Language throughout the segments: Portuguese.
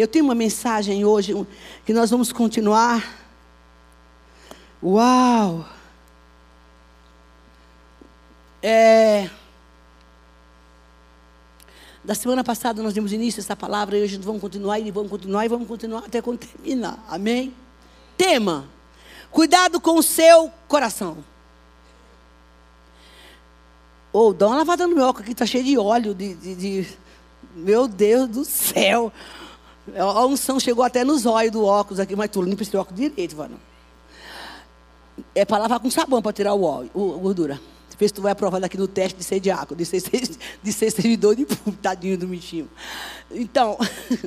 Eu tenho uma mensagem hoje que nós vamos continuar. Uau! É, da semana passada nós demos início a essa palavra e hoje vamos continuar e vamos continuar e vamos continuar até quando terminar. Amém? Tema: Cuidado com o seu coração. Ou oh, dá uma lavada no meu óculos aqui, está cheio de óleo, de, de, de, Meu Deus do céu. A unção chegou até nos olhos do óculos aqui, mas tu limpa esse óculos direito, mano. É para lavar com sabão para tirar o óleo, a gordura. Depois tu vai aprovar daqui no teste de ser diácono, de ser, de ser servidor de público, tadinho do bichinho. Então,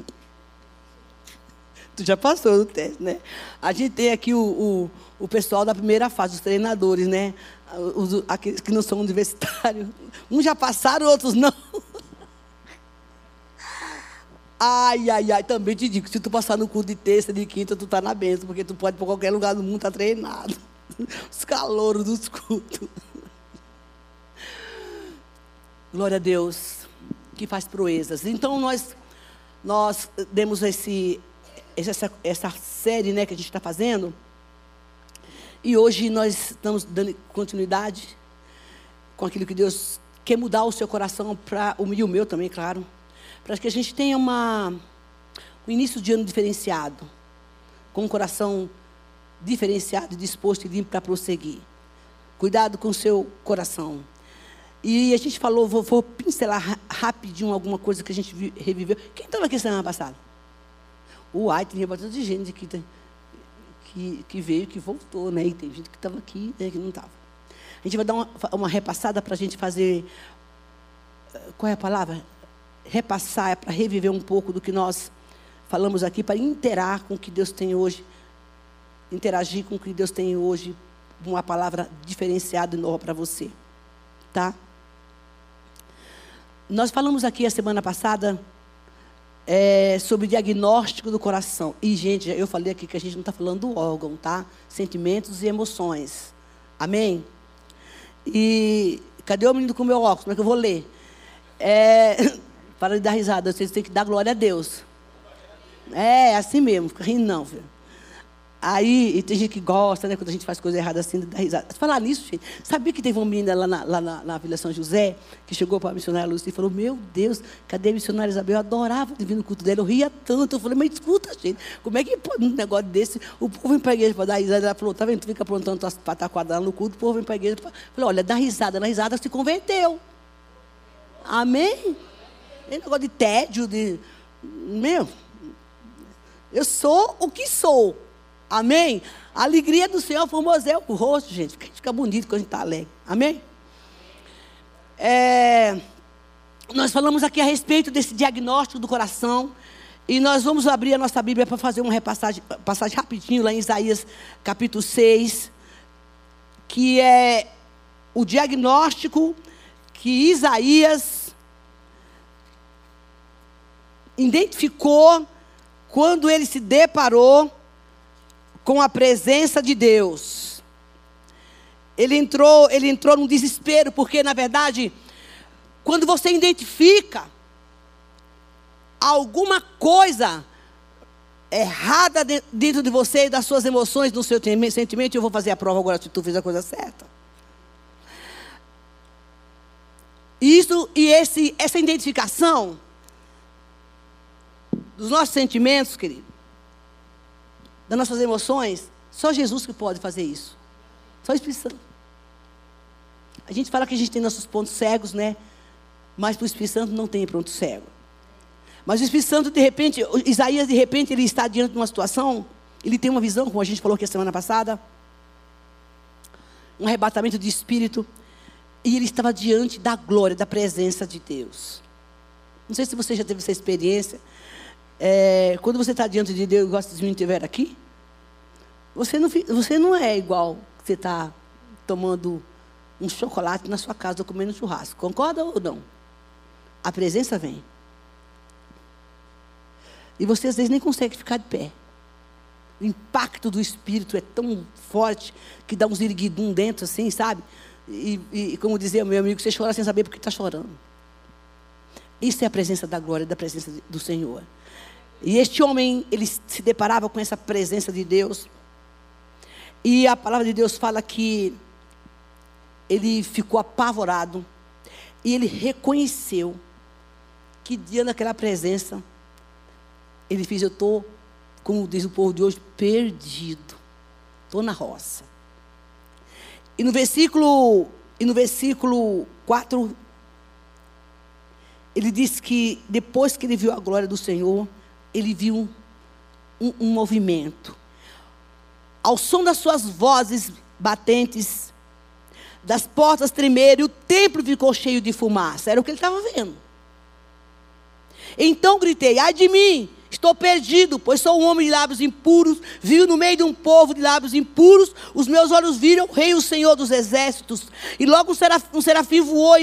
tu já passou no teste, né? A gente tem aqui o, o, o pessoal da primeira fase, os treinadores, né? Os, aqueles que não são universitários. Uns já passaram, outros não. Ai, ai, ai, também te digo, se tu passar no curso de terça, de quinta, tu tá na benção, porque tu pode ir para qualquer lugar do mundo, tá treinado. Os calouros dos cultos. Glória a Deus, que faz proezas. Então nós nós demos esse essa, essa série, né, que a gente está fazendo. E hoje nós estamos dando continuidade com aquilo que Deus quer mudar o seu coração para o e o meu também, claro, para que a gente tenha uma um início de ano diferenciado, com um coração diferenciado, disposto e limpo para prosseguir. Cuidado com o seu coração. E a gente falou, vou, vou pincelar rapidinho alguma coisa que a gente reviveu. Quem estava aqui semana passada? O Ai, tem bastante gente que, que, que veio, que voltou, né? E tem gente que estava aqui, né, que não estava. A gente vai dar uma, uma repassada para a gente fazer. Qual é a palavra? Repassar, é para reviver um pouco do que nós falamos aqui, para interar com o que Deus tem hoje, interagir com o que Deus tem hoje, uma palavra diferenciada e nova para você. Tá? Nós falamos aqui a semana passada é, sobre diagnóstico do coração. E, gente, eu falei aqui que a gente não está falando do órgão, tá? Sentimentos e emoções. Amém? E cadê o menino com o meu óculos? Como é que eu vou ler? É, para de dar risada, vocês têm que dar glória a Deus. É, assim mesmo, fica rindo não, filho. Aí, e tem gente que gosta, né, quando a gente faz coisa errada assim, dá risada. Falar nisso, gente, sabia que teve uma menina lá na, lá na, na Vila São José, que chegou para a missionária Lúcia e falou, meu Deus, cadê a missionária Isabel? Eu adorava vir no culto dela, eu ria tanto. Eu falei, mas escuta, gente, como é que pode um negócio desse? O povo vem para a igreja para dar risada. Ela falou, tá vendo, tu fica aprontando tuas pataquadas lá no culto, o povo vem para a igreja. Falei, olha, dá risada, na risada se converteu. Amém? É negócio de tédio, de... Meu, eu sou o que sou. Amém? A alegria do Senhor formoseia o rosto, gente. Fica bonito quando a gente está alegre. Amém? É, nós falamos aqui a respeito desse diagnóstico do coração. E nós vamos abrir a nossa Bíblia para fazer uma repassagem passagem rapidinho lá em Isaías capítulo 6. Que é o diagnóstico que Isaías identificou quando ele se deparou com a presença de Deus. Ele entrou, ele entrou num desespero, porque na verdade, quando você identifica alguma coisa errada dentro de você, das suas emoções, do seu sentimento, eu vou fazer a prova agora se tu fez a coisa certa. Isso e esse, essa identificação dos nossos sentimentos, querido, das nossas emoções, só Jesus que pode fazer isso. Só o Espírito Santo. A gente fala que a gente tem nossos pontos cegos, né? Mas para o Espírito Santo não tem ponto cego. Mas o Espírito Santo, de repente, Isaías, de repente, ele está diante de uma situação, ele tem uma visão, como a gente falou aqui a semana passada, um arrebatamento de espírito, e ele estava diante da glória, da presença de Deus. Não sei se você já teve essa experiência. É, quando você está diante de Deus, igual se estiver aqui, você não, você não é igual você está tomando um chocolate na sua casa ou comendo churrasco. Concorda ou não? A presença vem. E você às vezes nem consegue ficar de pé. O impacto do Espírito é tão forte que dá um ziriguidum dentro, assim, sabe? E, e como dizia meu amigo, você chora sem saber porque está chorando. Isso é a presença da glória, da presença do Senhor. E este homem, ele se deparava com essa presença de Deus. E a palavra de Deus fala que ele ficou apavorado. E ele reconheceu que diante daquela presença, ele fez, eu estou, como diz o povo de hoje, perdido. Estou na roça. E no versículo, e no versículo 4, ele diz que depois que ele viu a glória do Senhor, ele viu um, um movimento. Ao som das suas vozes batentes, das portas tremerem, o templo ficou cheio de fumaça. Era o que ele estava vendo. Então gritei: ai de mim, Estou perdido, pois sou um homem de lábios impuros, vivo no meio de um povo de lábios impuros. Os meus olhos viram o Rei, o Senhor dos Exércitos. E logo um serafim, um serafim voou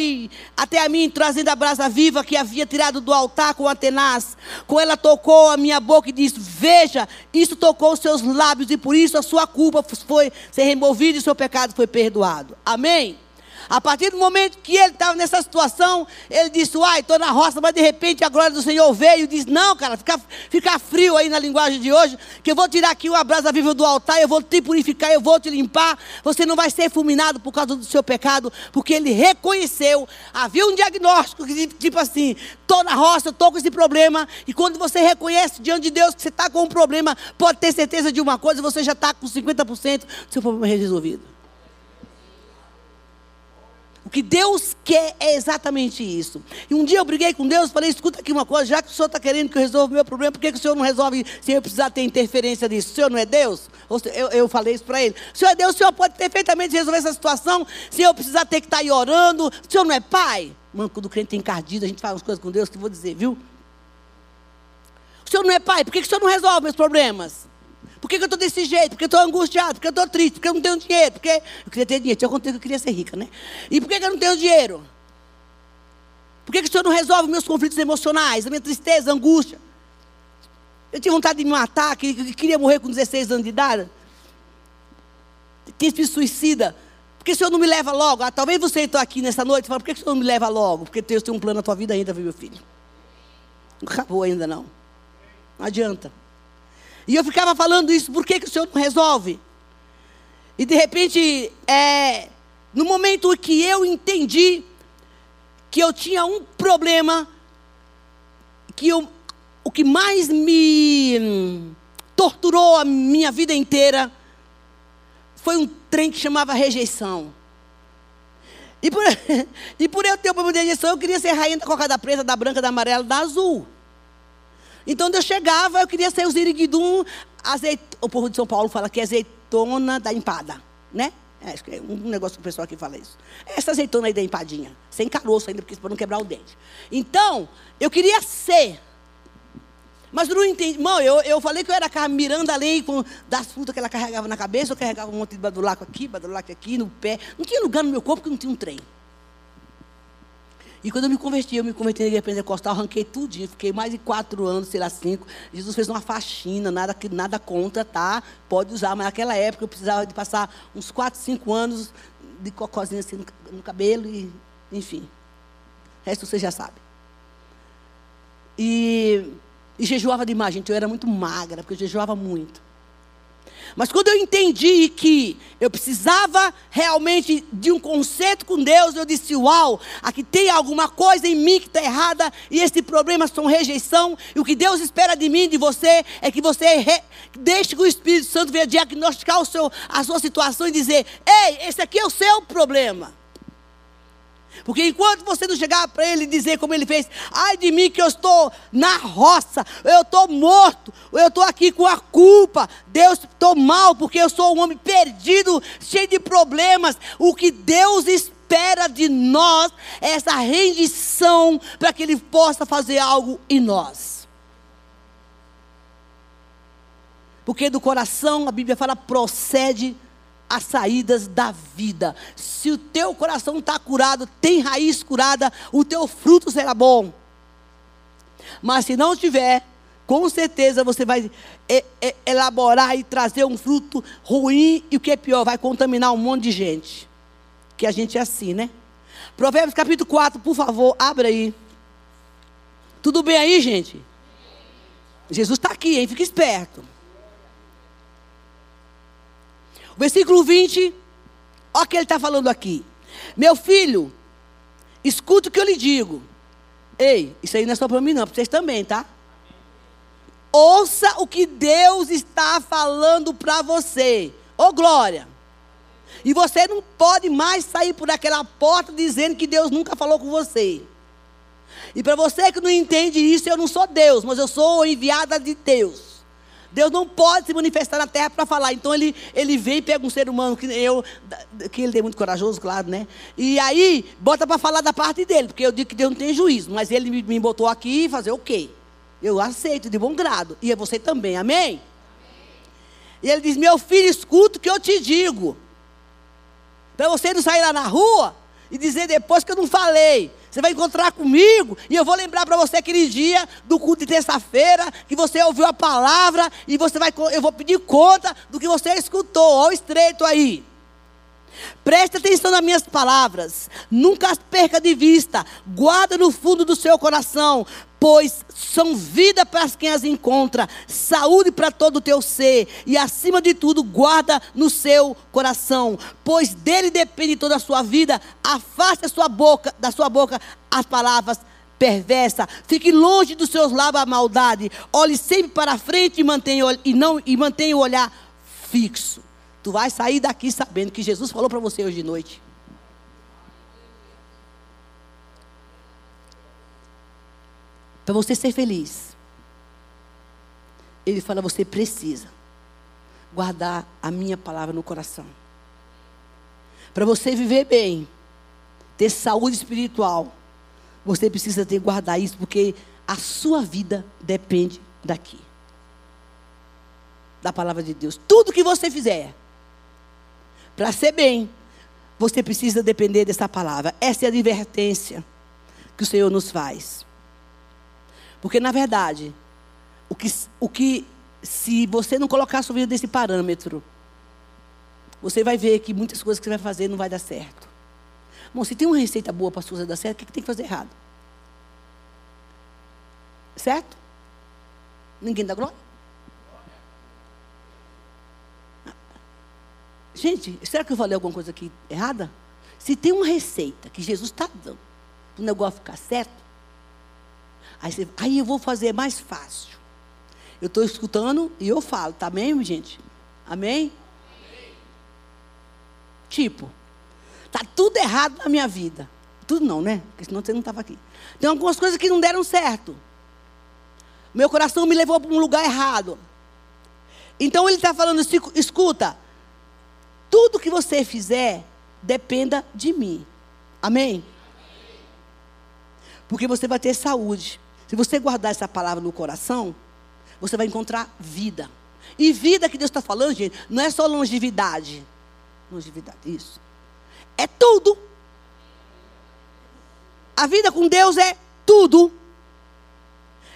até a mim, trazendo a brasa viva que havia tirado do altar com a tenaz. Com ela tocou a minha boca e disse: Veja, isso tocou os seus lábios, e por isso a sua culpa foi ser removida e o seu pecado foi perdoado. Amém? A partir do momento que ele estava nessa situação, ele disse: Uai, estou na roça, mas de repente a glória do Senhor veio e disse: Não, cara, fica, fica frio aí na linguagem de hoje, que eu vou tirar aqui uma brasa viva do altar, eu vou te purificar, eu vou te limpar. Você não vai ser fulminado por causa do seu pecado, porque ele reconheceu. Havia um diagnóstico, tipo assim: estou na roça, estou com esse problema. E quando você reconhece diante de Deus que você está com um problema, pode ter certeza de uma coisa: você já está com 50% do seu problema resolvido. O que Deus quer é exatamente isso. E um dia eu briguei com Deus, falei: escuta aqui uma coisa, já que o Senhor está querendo que eu resolva o meu problema, por que, que o Senhor não resolve sem eu precisar ter interferência disso? O Senhor não é Deus? Eu, eu falei isso para ele. O Senhor é Deus, o Senhor pode perfeitamente resolver essa situação sem eu precisar ter que estar tá aí orando. O Senhor não é Pai? Mano, quando o crente tem encardido, a gente faz umas coisas com Deus que eu vou dizer, viu? O Senhor não é Pai, por que, que o Senhor não resolve meus problemas? Por que, que eu estou desse jeito? Porque eu estou angustiado, porque eu estou triste, porque eu não tenho dinheiro, porque eu queria ter dinheiro. Eu contei que eu queria ser rica, né? E por que, que eu não tenho dinheiro? Por que, que o Senhor não resolve meus conflitos emocionais, a minha tristeza, a angústia? Eu tinha vontade de me matar, queria morrer com 16 anos de idade. Tinha espírito suicida. Por que o Senhor não me leva logo? Ah, talvez você está aqui nessa noite e fala, por que o Senhor não me leva logo? Porque Deus tem um plano na tua vida ainda, viu, meu filho? Não acabou ainda não. Não adianta. E eu ficava falando isso, por que, que o Senhor não resolve? E de repente, é, no momento que eu entendi que eu tinha um problema, que eu, o que mais me torturou a minha vida inteira foi um trem que chamava rejeição. E por, e por eu ter o problema de rejeição, eu queria ser rainha da cocada preta, da branca, da amarela, da azul. Então, eu chegava, eu queria ser o ziriguidum, o povo de São Paulo fala que é azeitona da empada, né? É, que é um negócio que o pessoal aqui fala isso. Essa azeitona aí da empadinha, sem caroço ainda, para não quebrar o dente. Então, eu queria ser. Mas não entendi. Irmão, eu, eu falei que eu era a Miranda Lei com, das frutas que ela carregava na cabeça, eu carregava um monte de badulaco aqui, badulaco aqui, no pé. Não tinha lugar no meu corpo porque não tinha um trem. E quando eu me converti, eu me converti na igreja pentecostal, arranquei tudinho, fiquei mais de quatro anos, sei lá, cinco. Jesus fez uma faxina, nada, nada contra, tá? Pode usar, mas naquela época eu precisava de passar uns quatro, cinco anos de cocôzinho assim no, no cabelo e, enfim. O resto você já sabe. E, e jejuava demais, gente. Eu era muito magra, porque eu jejuava muito. Mas quando eu entendi que eu precisava realmente de um conceito com Deus, eu disse: Uau, aqui tem alguma coisa em mim que está errada, e esse problema são rejeição, e o que Deus espera de mim, de você, é que você re... deixe que o Espírito Santo venha diagnosticar o seu, a sua situação e dizer: Ei, esse aqui é o seu problema. Porque enquanto você não chegar para ele e dizer como ele fez, ai de mim que eu estou na roça, eu estou morto, eu estou aqui com a culpa, Deus, estou mal porque eu sou um homem perdido, cheio de problemas. O que Deus espera de nós é essa rendição para que Ele possa fazer algo em nós. Porque do coração, a Bíblia fala, procede as saídas da vida. Se o teu coração está curado, tem raiz curada, o teu fruto será bom. Mas se não tiver, com certeza você vai elaborar e trazer um fruto ruim e o que é pior, vai contaminar um monte de gente. Que a gente é assim, né? Provérbios capítulo 4, por favor, abra aí. Tudo bem aí, gente? Jesus está aqui, hein? Fica esperto. O versículo 20, olha o que ele está falando aqui. Meu filho, escuta o que eu lhe digo. Ei, isso aí não é só para mim, não, para vocês também, tá? Ouça o que Deus está falando para você. Ô oh, glória! E você não pode mais sair por aquela porta dizendo que Deus nunca falou com você. E para você que não entende isso, eu não sou Deus, mas eu sou enviada de Deus. Deus não pode se manifestar na terra para falar. Então ele, ele vem e pega um ser humano que eu, que ele é muito corajoso, claro, né? E aí bota para falar da parte dele, porque eu digo que Deus não tem juízo, mas ele me, me botou aqui e fazer o quê? Eu aceito de bom grado. E é você também, amém? amém? E ele diz: Meu filho, escuta o que eu te digo. Para você não sair lá na rua e dizer depois que eu não falei. Você vai encontrar comigo e eu vou lembrar para você aquele dia do culto de terça-feira que você ouviu a palavra e você vai, eu vou pedir conta do que você escutou. Olha o estreito aí. Preste atenção nas minhas palavras. Nunca as perca de vista. Guarda no fundo do seu coração, pois são vida para quem as encontra, saúde para todo o teu ser, e acima de tudo, guarda no seu coração, pois dele depende toda a sua vida. Afaste a sua boca, da sua boca as palavras perversas. Fique longe dos seus lábios a maldade. Olhe sempre para a frente e mantenha, e não, e mantenha o olhar fixo. Tu vai sair daqui sabendo que Jesus falou para você hoje de noite. Para você ser feliz. Ele fala: você precisa guardar a minha palavra no coração. Para você viver bem, ter saúde espiritual, você precisa ter guardar isso, porque a sua vida depende daqui. Da palavra de Deus. Tudo que você fizer, para ser bem, você precisa depender dessa palavra. Essa é a advertência que o Senhor nos faz. Porque, na verdade, o que, o que se você não colocar a sua vida nesse parâmetro, você vai ver que muitas coisas que você vai fazer não vai dar certo. Bom, se tem uma receita boa para a sua vida dar certo, o que tem que fazer errado? Certo? Ninguém dá glória? Gente, será que eu falei alguma coisa aqui errada? Se tem uma receita que Jesus está dando para o negócio ficar certo, aí, você, aí eu vou fazer mais fácil. Eu estou escutando e eu falo, tá bem, gente? Amém? Amém? Tipo, tá tudo errado na minha vida. Tudo não, né? Porque senão você não estava aqui. Tem algumas coisas que não deram certo. Meu coração me levou para um lugar errado. Então ele está falando, escuta, tudo que você fizer, dependa de mim. Amém? Porque você vai ter saúde. Se você guardar essa palavra no coração, você vai encontrar vida. E vida que Deus está falando, gente, não é só longevidade. Longevidade, isso. É tudo. A vida com Deus é tudo.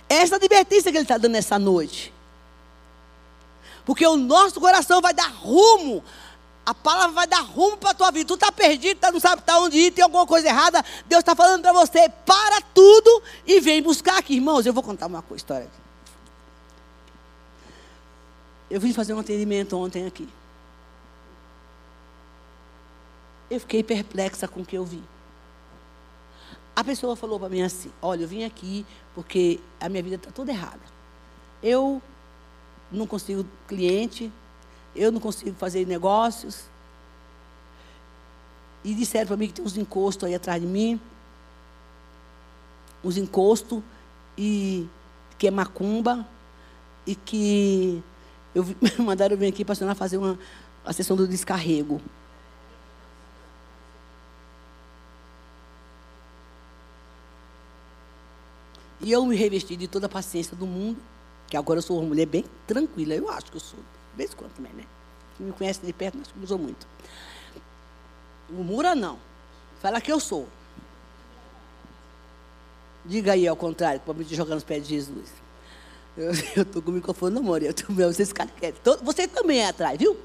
É essa advertência que Ele está dando nessa noite. Porque o nosso coração vai dar rumo a palavra vai dar rumo para a tua vida. Tu está perdido, tu não sabe para onde ir, tem alguma coisa errada. Deus está falando para você, para tudo e vem buscar aqui. Irmãos, eu vou contar uma história aqui. Eu vim fazer um atendimento ontem aqui. Eu fiquei perplexa com o que eu vi. A pessoa falou para mim assim: Olha, eu vim aqui porque a minha vida está toda errada. Eu não consigo cliente, eu não consigo fazer negócios. E disseram para mim que tem uns encostos aí atrás de mim. Uns encostos e que é macumba. E que eu mandaram vir aqui para a senhora fazer uma, a sessão do descarrego. E eu me revesti de toda a paciência do mundo, que agora eu sou uma mulher bem tranquila, eu acho que eu sou. Vez em quando também, né? Quem me conhece de perto, nós usou muito. Murmura não. Fala que eu sou. Diga aí ao contrário, para me jogar nos pés de Jesus. Eu estou com o microfone na mão, eu tô, vocês querem. Você também é atrás, viu?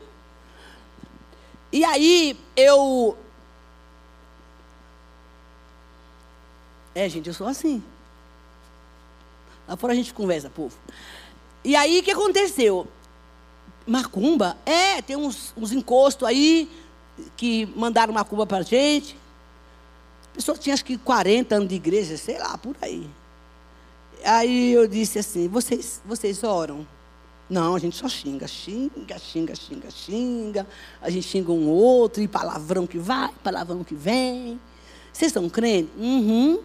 E aí eu. É, gente, eu sou assim. Lá fora a gente conversa, povo. E aí o que aconteceu? Macumba? É, tem uns, uns encostos aí que mandaram macumba para a gente. A pessoa tinha acho que 40 anos de igreja, sei lá, por aí. Aí eu disse assim: vocês, vocês oram? Não, a gente só xinga, xinga, xinga, xinga, xinga. A gente xinga um outro, e palavrão que vai, palavrão que vem. Vocês estão crendo? Uhum.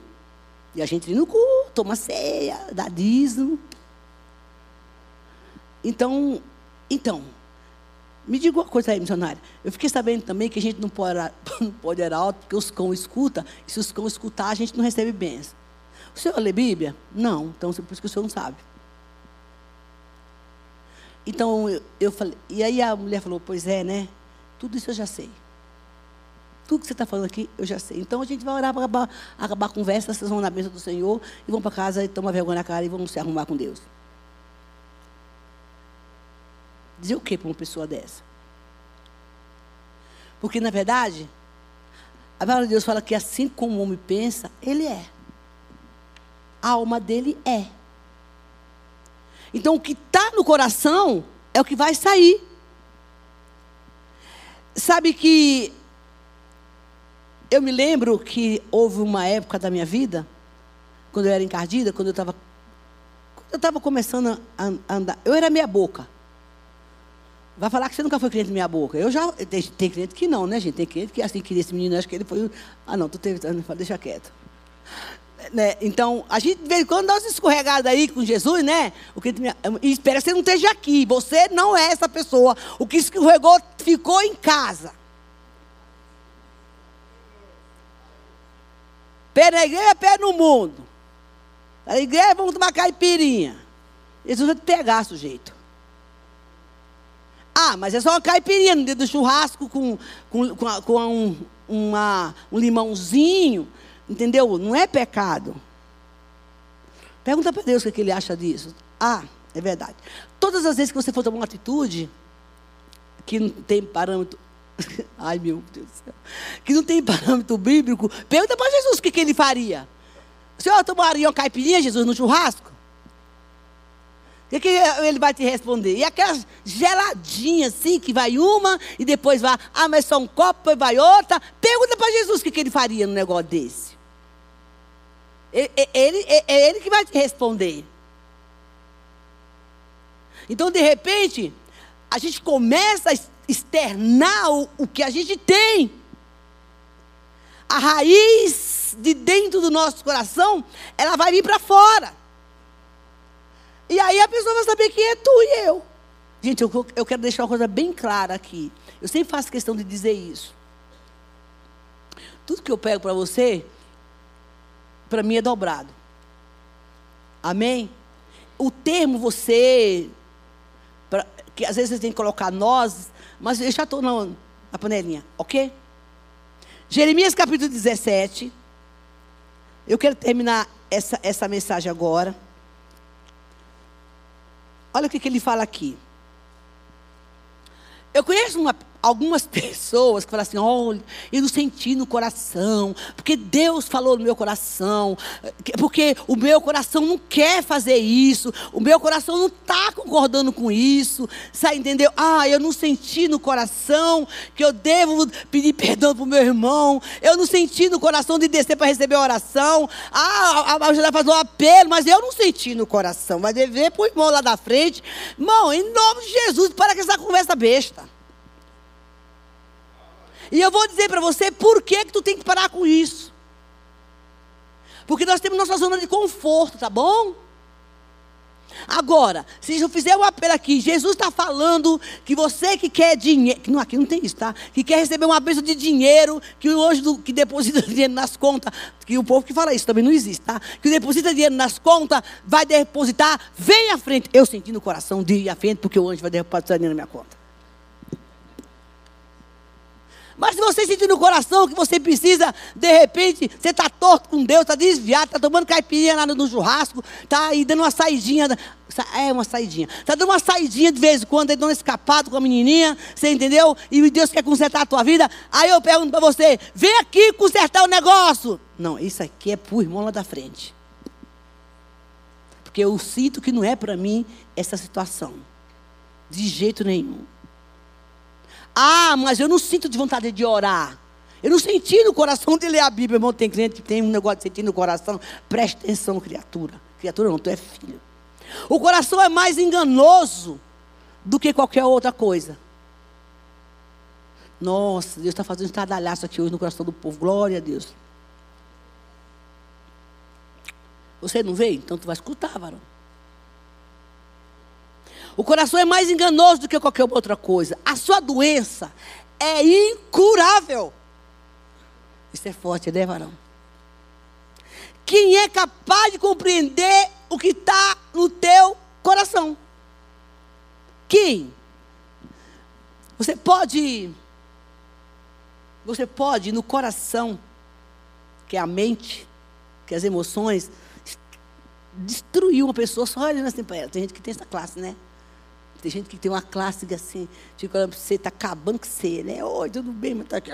E a gente entra no culto, toma ceia, dá dízimo. Então, então, me diga uma coisa aí, missionária. Eu fiquei sabendo também que a gente não pode, não pode orar alto, porque os cão escutam, e se os cão escutar, a gente não recebe bênção. O senhor lê Bíblia? Não, então por isso que o senhor não sabe. Então eu, eu falei, e aí a mulher falou, pois é, né? Tudo isso eu já sei. Tudo que você está falando aqui, eu já sei. Então a gente vai orar para acabar, acabar a conversa, vocês vão na bênção do Senhor e vão para casa e tomam vergonha na cara e vão se arrumar com Deus. Dizer o que para uma pessoa dessa? Porque, na verdade, a palavra de Deus fala que assim como o homem pensa, ele é. A alma dele é. Então, o que está no coração é o que vai sair. Sabe que eu me lembro que houve uma época da minha vida, quando eu era encardida, quando eu estava eu estava começando a andar, eu era meia boca. Vai falar que você nunca foi cliente meia boca. Eu já tem, tem cliente que não, né, gente? Tem cliente que assim queria esse menino, acho que ele foi. Ah, não, tu teve, deixa quieto. Né? Então, a gente, de vez em quando, dá umas escorregadas aí com Jesus, né? O que, e espera que você não esteja aqui. Você não é essa pessoa. O que escorregou ficou em casa. Pé na igreja, pé no mundo. Na igreja, vamos tomar caipirinha. Jesus vai te pegar, sujeito. Ah, mas é só uma caipirinha no dedo do churrasco com, com, com, com um, uma, um limãozinho. Entendeu? Não é pecado. Pergunta para Deus o que ele acha disso. Ah, é verdade. Todas as vezes que você for tomar uma atitude que não tem parâmetro. Ai, meu Deus do céu. Que não tem parâmetro bíblico, pergunta para Jesus o que, que ele faria. O senhor tomaria uma caipirinha, Jesus, no churrasco? O que, ele vai te responder? E aquelas geladinhas assim, que vai uma e depois vai, ah, mas só um copo, e vai outra. Pergunta para Jesus o que, que ele faria no negócio desse. Ele, ele, é ele que vai te responder. Então, de repente, a gente começa a externar o, o que a gente tem. A raiz de dentro do nosso coração, ela vai vir para fora. E aí a pessoa vai saber quem é tu e eu. Gente, eu, eu quero deixar uma coisa bem clara aqui. Eu sempre faço questão de dizer isso. Tudo que eu pego para você, para mim é dobrado. Amém? O termo você, pra, que às vezes você tem que colocar nós, mas eu já estou na, na panelinha, ok? Jeremias capítulo 17. Eu quero terminar essa, essa mensagem agora. Olha o que, que ele fala aqui. Eu conheço uma, algumas pessoas que falam assim: olha, eu não senti no coração, porque Deus falou no meu coração, porque o meu coração não quer fazer isso, o meu coração não está concordando com isso, sabe, entendeu? Ah, eu não senti no coração que eu devo pedir perdão para o meu irmão, eu não senti no coração de descer para receber a oração, ah, a Angela faz um apelo, mas eu não senti no coração, vai dever para o irmão lá da frente. Irmão, em nome de Jesus, para com essa conversa besta. E eu vou dizer para você por que, que tu tem que parar com isso. Porque nós temos nossa zona de conforto, tá bom? Agora, se eu fizer um apelo aqui, Jesus está falando que você que quer dinheiro, não, aqui não tem isso, tá? Que quer receber uma bênção de dinheiro, que o anjo que deposita dinheiro nas contas, que o povo que fala isso também não existe, tá? Que deposita dinheiro nas contas, vai depositar, vem à frente. Eu senti no coração de ir à frente, porque o anjo vai depositar dinheiro na minha conta. Mas se você sentir no coração que você precisa, de repente, você está torto com Deus, está desviado, está tomando caipirinha lá no churrasco, está aí dando uma saidinha. É uma saidinha. Está dando uma saidinha de vez em quando, dando escapado com a menininha, você entendeu? E Deus quer consertar a tua vida. Aí eu pergunto para você: vem aqui consertar o negócio. Não, isso aqui é para o irmão lá da frente. Porque eu sinto que não é para mim essa situação. De jeito nenhum. Ah, mas eu não sinto de vontade de orar. Eu não senti no coração de ler a Bíblia. Irmão, tem crente que tem um negócio de sentir no coração. Preste atenção, criatura. Criatura não, tu é filho. O coração é mais enganoso do que qualquer outra coisa. Nossa, Deus está fazendo um estradalhaço aqui hoje no coração do povo. Glória a Deus. Você não veio? Então tu vai escutar, varão. O coração é mais enganoso do que qualquer outra coisa. A sua doença é incurável. Isso é forte, né, varão? Quem é capaz de compreender o que está no teu coração? Quem? Você pode, você pode no coração, que é a mente, que é as emoções, destruir uma pessoa só olhando assim para ela. Tem gente que tem essa classe, né? Tem gente que tem uma classe assim, fica olhando para você, está acabando com você, né? Oi, tudo bem, mas tá aqui.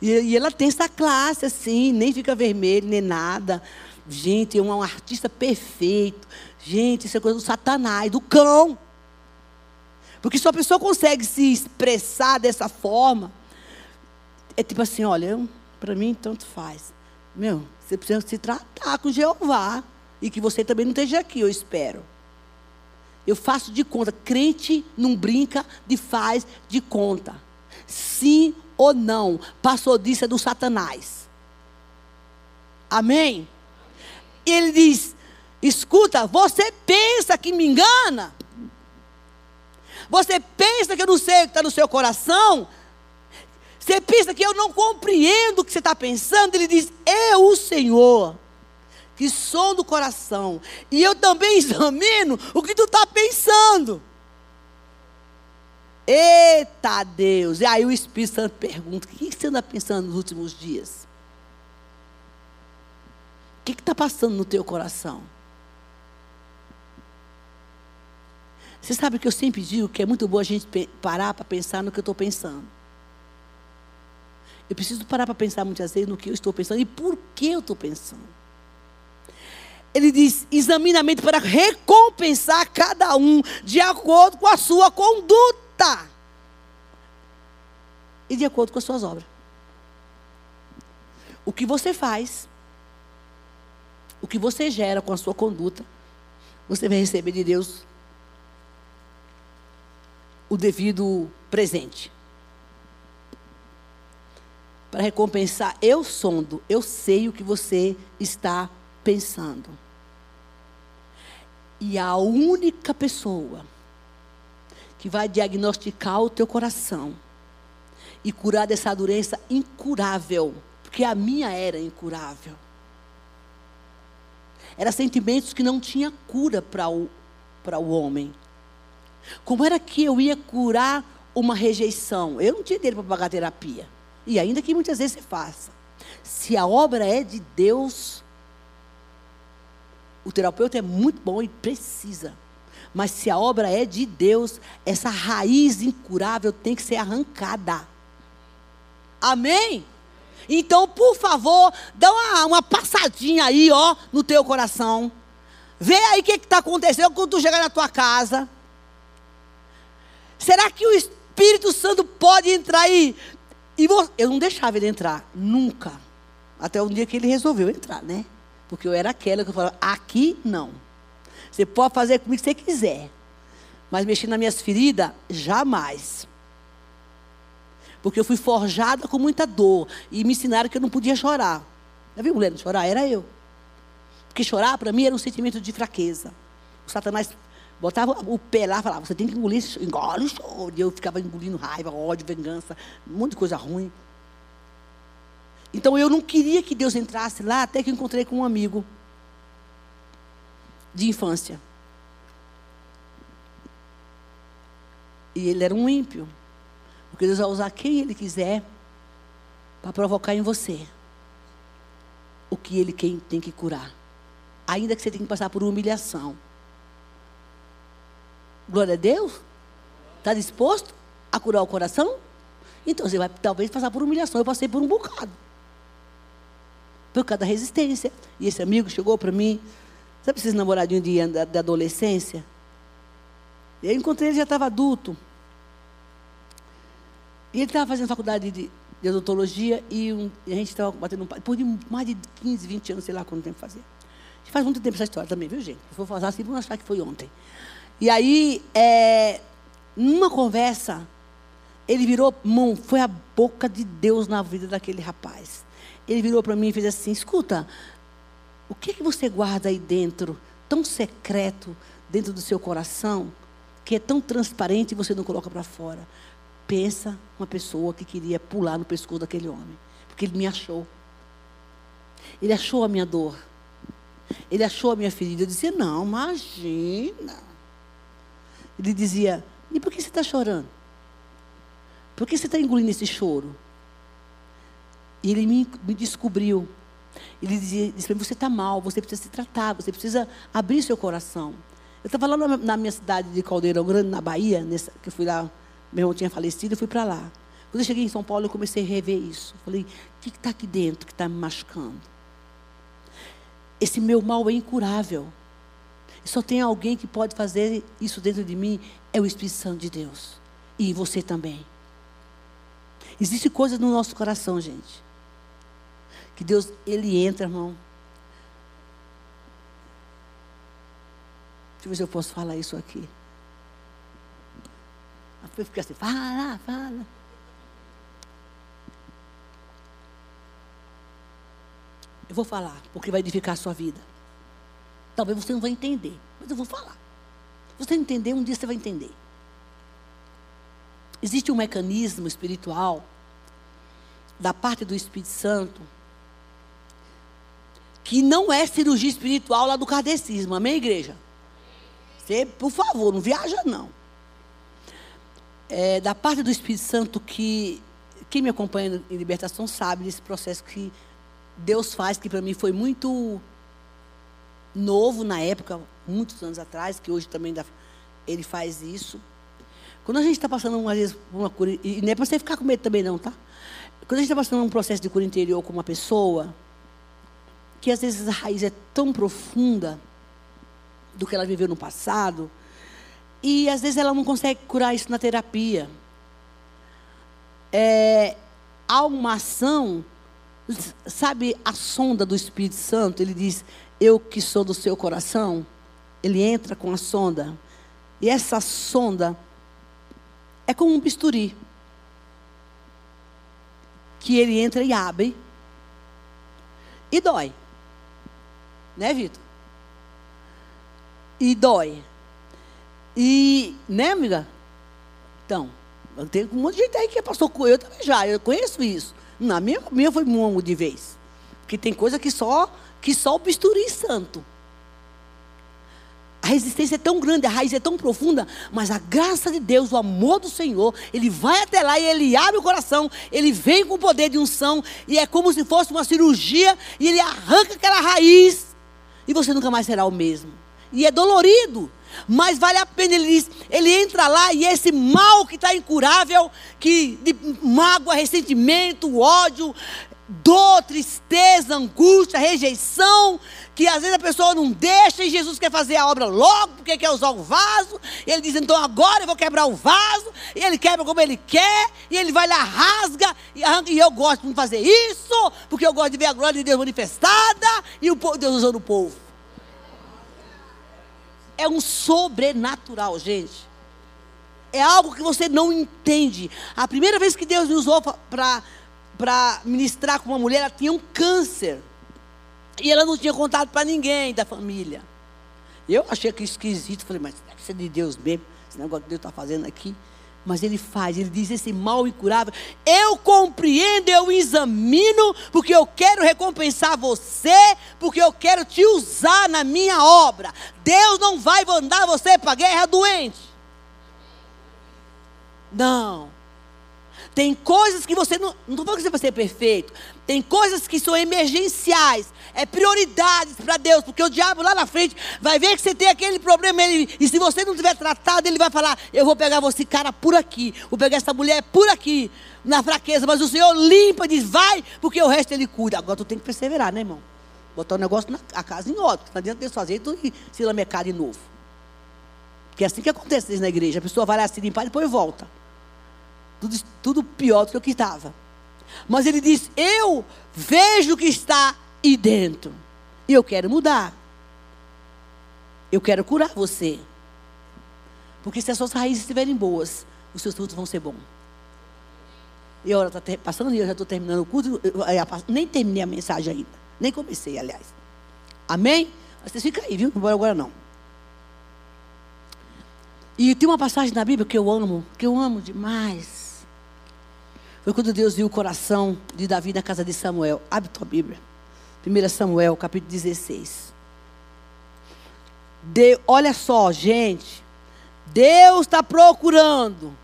E, e ela tem essa classe assim, nem fica vermelho, nem nada. Gente, é um artista perfeito. Gente, isso é coisa do satanás, do cão. Porque se a pessoa consegue se expressar dessa forma, é tipo assim, olha, para mim tanto faz. Meu, você precisa se tratar com Jeová. E que você também não esteja aqui, eu espero. Eu faço de conta. Crente não brinca de faz de conta. Sim ou não. Passou disso é do Satanás. Amém? Ele diz: escuta, você pensa que me engana? Você pensa que eu não sei o que está no seu coração? Você pensa que eu não compreendo o que você está pensando? Ele diz: Eu, o Senhor, que som do coração. E eu também examino o que tu está pensando. Eita Deus! E aí o Espírito Santo pergunta: o que você anda pensando nos últimos dias? O que está passando no teu coração? Você sabe que eu sempre digo que é muito bom a gente parar para pensar no que eu estou pensando. Eu preciso parar para pensar muitas vezes no que eu estou pensando e por que eu estou pensando ele diz: examina a mente para recompensar cada um de acordo com a sua conduta e de acordo com as suas obras. O que você faz, o que você gera com a sua conduta, você vai receber de Deus o devido presente. Para recompensar, eu sondo, eu sei o que você está pensando. E a única pessoa que vai diagnosticar o teu coração e curar dessa doença incurável, porque a minha era incurável. Era sentimentos que não tinha cura para o, o homem. Como era que eu ia curar uma rejeição? Eu não tinha dinheiro para pagar terapia. E ainda que muitas vezes se faça. Se a obra é de Deus, o terapeuta é muito bom e precisa. Mas se a obra é de Deus, essa raiz incurável tem que ser arrancada. Amém? Então, por favor, dá uma, uma passadinha aí, ó, no teu coração. Vê aí o que está acontecendo quando tu chegar na tua casa. Será que o Espírito Santo pode entrar aí? E eu não deixava ele entrar, nunca. Até um dia que ele resolveu entrar, né? Porque eu era aquela que eu falava, aqui não. Você pode fazer comigo o que você quiser. Mas mexer nas minhas feridas, jamais. Porque eu fui forjada com muita dor. E me ensinaram que eu não podia chorar. Já viu mulher não chorar? Era eu. Porque chorar para mim era um sentimento de fraqueza. O Satanás botava o pé lá e falava, você tem que engolir, engole o choro. E eu ficava engolindo raiva, ódio, vingança, um monte de coisa ruim. Então eu não queria que Deus entrasse lá até que eu encontrei com um amigo de infância. E ele era um ímpio. Porque Deus vai usar quem Ele quiser para provocar em você o que Ele tem que curar. Ainda que você tenha que passar por humilhação. Glória a Deus. Está disposto a curar o coração? Então você vai talvez passar por humilhação. Eu passei por um bocado por causa da resistência. E esse amigo chegou para mim, Sabe esses namoradinhos de, da, da adolescência? Eu encontrei ele já estava adulto. E ele estava fazendo faculdade de, de odontologia e, um, e, a gente estava batendo um papo. De mais de 15, 20 anos, sei lá quanto tempo fazia. Faz muito tempo essa história também, viu, gente? Se for falar assim, vão achar que foi ontem. E aí, é, numa conversa, ele virou, mão, foi a boca de Deus na vida daquele rapaz. Ele virou para mim e fez assim: escuta, o que, que você guarda aí dentro, tão secreto, dentro do seu coração, que é tão transparente e você não coloca para fora? Pensa uma pessoa que queria pular no pescoço daquele homem, porque ele me achou. Ele achou a minha dor. Ele achou a minha ferida. Eu dizia: Não, imagina. Ele dizia: E por que você está chorando? Por que você está engolindo esse choro? E ele me, me descobriu. Ele dizia, disse para mim, você está mal, você precisa se tratar, você precisa abrir seu coração. Eu estava lá na, minha cidade de Caldeirão Grande, na Bahia, nessa, que eu fui lá, meu irmão tinha falecido, eu fui para lá. Quando eu cheguei em São Paulo, eu comecei a rever isso. Falei, o que está aqui dentro que está me machucando? Esse meu mal é incurável. Só tem alguém que pode fazer isso dentro de mim, é o Espírito Santo de Deus. E você também. Existem coisas no nosso coração, gente. Que Deus, Ele entra, irmão. Deixa eu ver se eu posso falar isso aqui. A fica assim, fala, fala. Eu vou falar, porque vai edificar a sua vida. Talvez você não vai entender, mas eu vou falar. Você entender, um dia você vai entender. Existe um mecanismo espiritual da parte do Espírito Santo que não é cirurgia espiritual lá do kardecismo. Amém, igreja? Você, por favor, não viaja não. É, da parte do Espírito Santo que quem me acompanha em libertação sabe desse processo que Deus faz, que para mim foi muito novo na época, muitos anos atrás, que hoje também dá, ele faz isso. Quando a gente está passando uma vez uma cura, e não é para você ficar com medo também não, tá? Quando a gente está passando um processo de cura interior com uma pessoa, que às vezes a raiz é tão profunda do que ela viveu no passado, e às vezes ela não consegue curar isso na terapia. É, há uma ação Sabe a sonda do Espírito Santo? Ele diz: Eu que sou do seu coração. Ele entra com a sonda. E essa sonda é como um bisturi. Que ele entra e abre. E dói. Né, Vitor? E dói. E, né, amiga? Então, tem um monte de gente aí que passou com eu também já, eu conheço isso. Na minha, minha foi mongo de vez. Porque tem coisa que só, que só o bisturi santo. A resistência é tão grande, a raiz é tão profunda, mas a graça de Deus, o amor do Senhor, ele vai até lá e ele abre o coração, ele vem com o poder de unção, e é como se fosse uma cirurgia, e ele arranca aquela raiz, e você nunca mais será o mesmo. E é dolorido, mas vale a pena, ele diz, ele entra lá e esse mal que está incurável, que de mágoa, ressentimento, ódio, dor, tristeza, angústia, rejeição, que às vezes a pessoa não deixa e Jesus quer fazer a obra logo, porque quer usar o vaso. Ele diz, então agora eu vou quebrar o vaso, e ele quebra como ele quer, e ele vai lá, rasga, e, arranca, e eu gosto de fazer isso, porque eu gosto de ver a glória de Deus manifestada, e o Deus usando o povo é um sobrenatural, gente. É algo que você não entende. A primeira vez que Deus me usou para ministrar com uma mulher, ela tinha um câncer. E ela não tinha contado para ninguém da família. Eu achei que esquisito. Falei, mas deve ser de Deus mesmo. Esse negócio que Deus está fazendo aqui. Mas ele faz, ele diz esse mal incurável. Eu compreendo, eu examino, porque eu quero recompensar você, porque eu quero te usar na minha obra. Deus não vai mandar você para a guerra doente. Não. Tem coisas que você não. Não estou falando que você vai ser perfeito. Tem coisas que são emergenciais. É prioridades para Deus. Porque o diabo lá na frente vai ver que você tem aquele problema. Ele, e se você não tiver tratado, ele vai falar: Eu vou pegar você, cara, por aqui. Vou pegar essa mulher por aqui. Na fraqueza. Mas o Senhor limpa e diz: Vai, porque o resto ele cuida. Agora tu tem que perseverar, né, irmão? botar o negócio na a casa em ordem. Não Deus fazer tudo e se lamecar de novo. Porque é assim que acontece na igreja. A pessoa vai lá se limpar e depois volta. Tudo, tudo pior do que o que estava. Mas ele diz: Eu vejo o que está aí dentro. E eu quero mudar. Eu quero curar você. Porque se as suas raízes estiverem boas, os seus frutos vão ser bons. E a hora está passando e eu já estou terminando o culto. Eu, eu, eu, nem terminei a mensagem ainda. Nem comecei, aliás. Amém? Mas vocês ficam aí, viu? Não vou agora não. E tem uma passagem na Bíblia que eu amo, que eu amo demais. Foi quando Deus viu o coração de Davi na casa de Samuel. Abre tua Bíblia. 1 Samuel, capítulo 16. De, olha só, gente. Deus está procurando.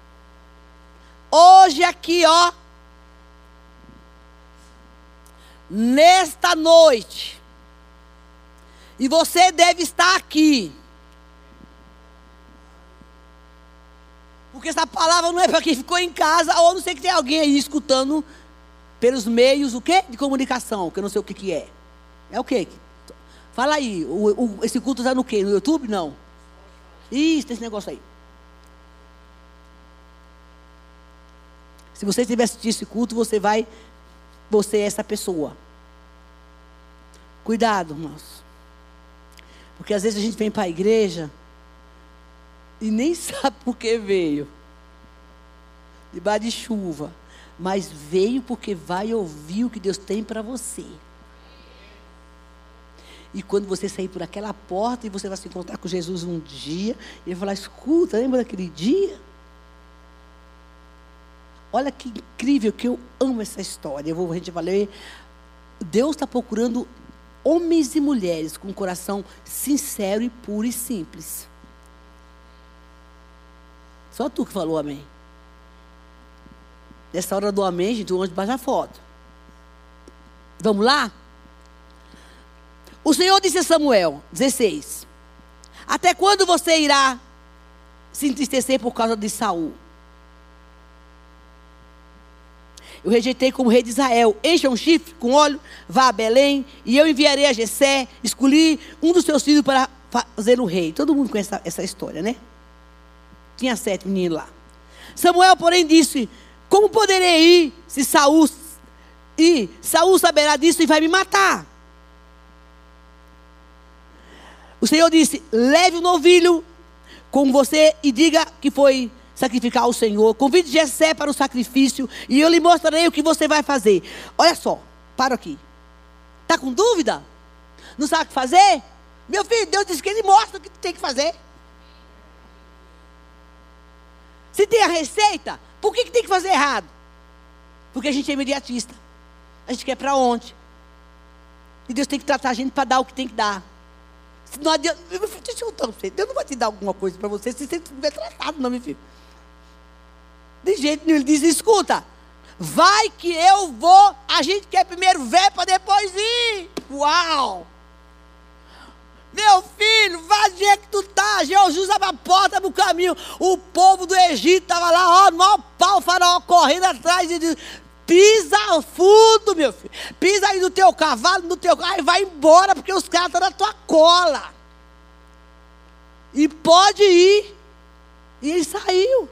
Hoje aqui, ó. Nesta noite. E você deve estar aqui. Porque essa palavra não é para quem ficou em casa, ou não sei que tem alguém aí escutando pelos meios, o quê? De comunicação, que eu não sei o que, que é. É o quê? Fala aí, o, o, esse culto está no quê? No YouTube? Não. Isso, tem esse negócio aí. Se você estiver assistindo esse culto, você vai, você é essa pessoa. Cuidado, irmãos. Porque às vezes a gente vem para a igreja e nem sabe por que veio. Debaixo de chuva. Mas veio porque vai ouvir o que Deus tem para você. E quando você sair por aquela porta e você vai se encontrar com Jesus um dia, ele vai falar: escuta, lembra daquele dia? Olha que incrível que eu amo essa história. Eu vou, a gente vai ler. Deus está procurando homens e mulheres com um coração sincero e puro e simples. Só tu que falou amém. Nessa hora do amém, gente, o anjo baixa a foto. Vamos lá? O Senhor disse a Samuel, 16: Até quando você irá se entristecer por causa de Saul? Eu rejeitei como rei de Israel. Encha um chifre com óleo, vá a Belém, e eu enviarei a Jessé. Escolhi um dos seus filhos para fazer o rei. Todo mundo conhece essa, essa história, né? Tinha sete meninos lá. Samuel, porém, disse: Como poderei ir se Saul e Saul saberá disso e vai me matar? O Senhor disse: Leve o novilho com você e diga que foi sacrificar ao Senhor. Convide Jessé para o sacrifício e eu lhe mostrarei o que você vai fazer. Olha só, para aqui. Está com dúvida? Não sabe o que fazer? Meu filho, Deus disse que Ele mostra o que tem que fazer. Se tem a receita, por que, que tem que fazer errado? Porque a gente é imediatista. A gente quer para onde? E Deus tem que tratar a gente para dar o que tem que dar. Se não adianta, meu filho, deixa eu contar você. Deus não vai te dar alguma coisa para você se você estiver tratado, não, meu filho. De jeito nenhum. Ele diz: escuta, vai que eu vou. A gente quer primeiro ver para depois ir. Uau! Meu filho, vai do que tu tá. Jesus abre a porta no caminho. O povo do Egito estava lá, ó, no pau, faraó correndo atrás e diz: Pisa fundo, meu filho. Pisa aí no teu cavalo, no teu carro e vai embora, porque os caras estão na tua cola. E pode ir. E ele saiu.